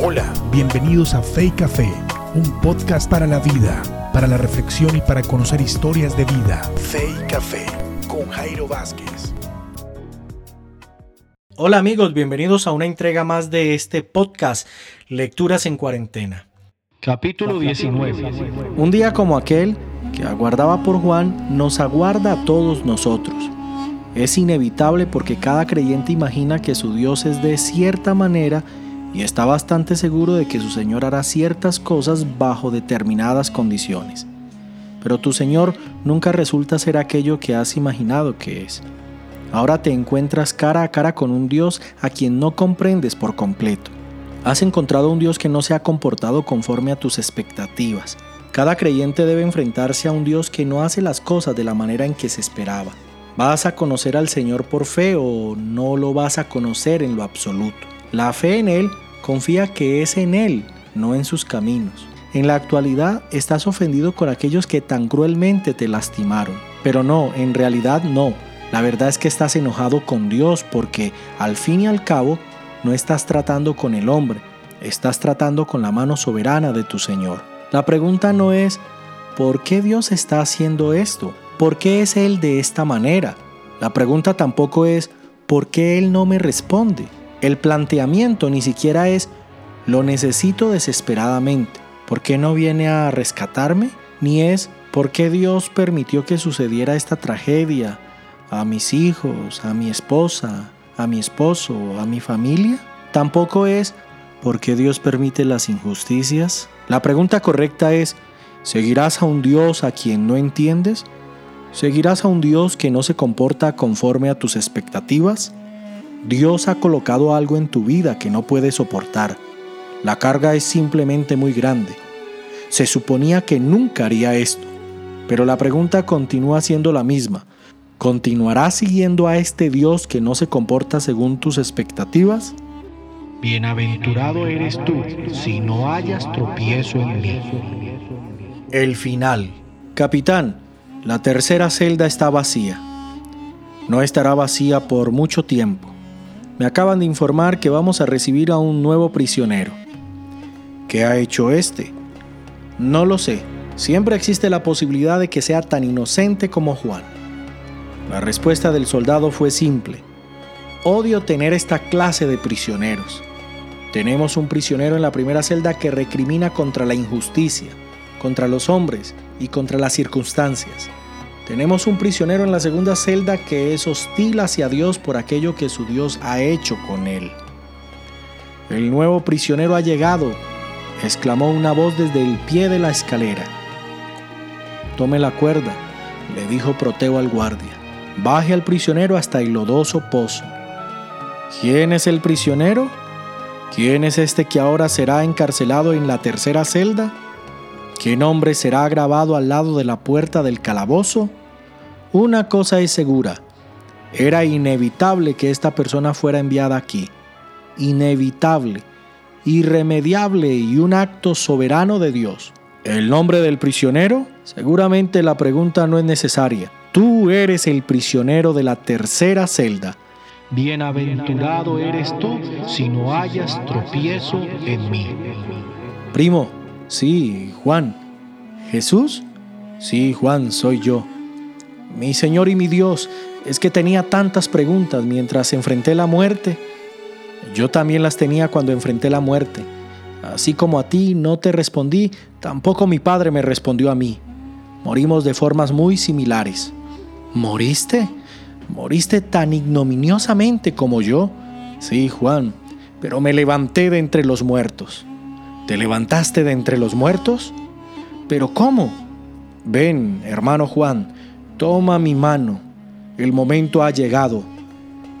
Hola, bienvenidos a Fe y Café, un podcast para la vida, para la reflexión y para conocer historias de vida. Fe y Café con Jairo Vázquez. Hola amigos, bienvenidos a una entrega más de este podcast, Lecturas en Cuarentena. Capítulo 19. Un día como aquel que aguardaba por Juan nos aguarda a todos nosotros. Es inevitable porque cada creyente imagina que su Dios es de cierta manera y está bastante seguro de que su Señor hará ciertas cosas bajo determinadas condiciones. Pero tu Señor nunca resulta ser aquello que has imaginado que es. Ahora te encuentras cara a cara con un Dios a quien no comprendes por completo. Has encontrado un Dios que no se ha comportado conforme a tus expectativas. Cada creyente debe enfrentarse a un Dios que no hace las cosas de la manera en que se esperaba. ¿Vas a conocer al Señor por fe o no lo vas a conocer en lo absoluto? La fe en Él confía que es en Él, no en sus caminos. En la actualidad estás ofendido con aquellos que tan cruelmente te lastimaron. Pero no, en realidad no. La verdad es que estás enojado con Dios porque al fin y al cabo no estás tratando con el hombre, estás tratando con la mano soberana de tu Señor. La pregunta no es, ¿por qué Dios está haciendo esto? ¿Por qué es Él de esta manera? La pregunta tampoco es, ¿por qué Él no me responde? El planteamiento ni siquiera es, lo necesito desesperadamente, ¿por qué no viene a rescatarme? Ni es, ¿por qué Dios permitió que sucediera esta tragedia a mis hijos, a mi esposa, a mi esposo, a mi familia? Tampoco es, ¿por qué Dios permite las injusticias? La pregunta correcta es, ¿seguirás a un Dios a quien no entiendes? ¿Seguirás a un Dios que no se comporta conforme a tus expectativas? Dios ha colocado algo en tu vida que no puedes soportar. La carga es simplemente muy grande. Se suponía que nunca haría esto, pero la pregunta continúa siendo la misma. ¿Continuarás siguiendo a este Dios que no se comporta según tus expectativas? Bienaventurado eres tú si no hayas tropiezo en mí. El final. Capitán, la tercera celda está vacía. No estará vacía por mucho tiempo. Me acaban de informar que vamos a recibir a un nuevo prisionero. ¿Qué ha hecho este? No lo sé. Siempre existe la posibilidad de que sea tan inocente como Juan. La respuesta del soldado fue simple. Odio tener esta clase de prisioneros. Tenemos un prisionero en la primera celda que recrimina contra la injusticia, contra los hombres y contra las circunstancias. Tenemos un prisionero en la segunda celda que es hostil hacia Dios por aquello que su Dios ha hecho con él. El nuevo prisionero ha llegado, exclamó una voz desde el pie de la escalera. Tome la cuerda, le dijo Proteo al guardia. Baje al prisionero hasta el lodoso pozo. ¿Quién es el prisionero? ¿Quién es este que ahora será encarcelado en la tercera celda? ¿Qué nombre será grabado al lado de la puerta del calabozo? Una cosa es segura, era inevitable que esta persona fuera enviada aquí. Inevitable, irremediable y un acto soberano de Dios. ¿El nombre del prisionero? Seguramente la pregunta no es necesaria. Tú eres el prisionero de la tercera celda. Bienaventurado eres tú si no hayas tropiezo en mí. Primo, sí, Juan. ¿Jesús? Sí, Juan, soy yo. Mi Señor y mi Dios, es que tenía tantas preguntas mientras enfrenté la muerte. Yo también las tenía cuando enfrenté la muerte. Así como a ti no te respondí, tampoco mi padre me respondió a mí. Morimos de formas muy similares. ¿Moriste? ¿Moriste tan ignominiosamente como yo? Sí, Juan, pero me levanté de entre los muertos. ¿Te levantaste de entre los muertos? ¿Pero cómo? Ven, hermano Juan, Toma mi mano, el momento ha llegado.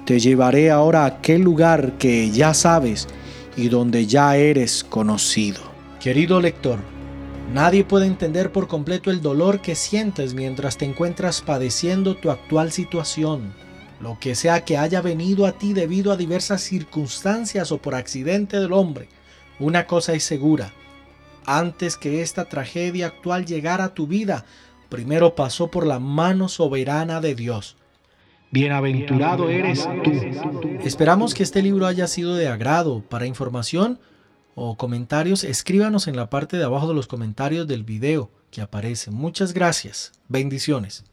Te llevaré ahora a aquel lugar que ya sabes y donde ya eres conocido. Querido lector, nadie puede entender por completo el dolor que sientes mientras te encuentras padeciendo tu actual situación. Lo que sea que haya venido a ti debido a diversas circunstancias o por accidente del hombre, una cosa es segura. Antes que esta tragedia actual llegara a tu vida, primero pasó por la mano soberana de Dios. Bienaventurado eres tú. Esperamos que este libro haya sido de agrado. Para información o comentarios, escríbanos en la parte de abajo de los comentarios del video que aparece. Muchas gracias. Bendiciones.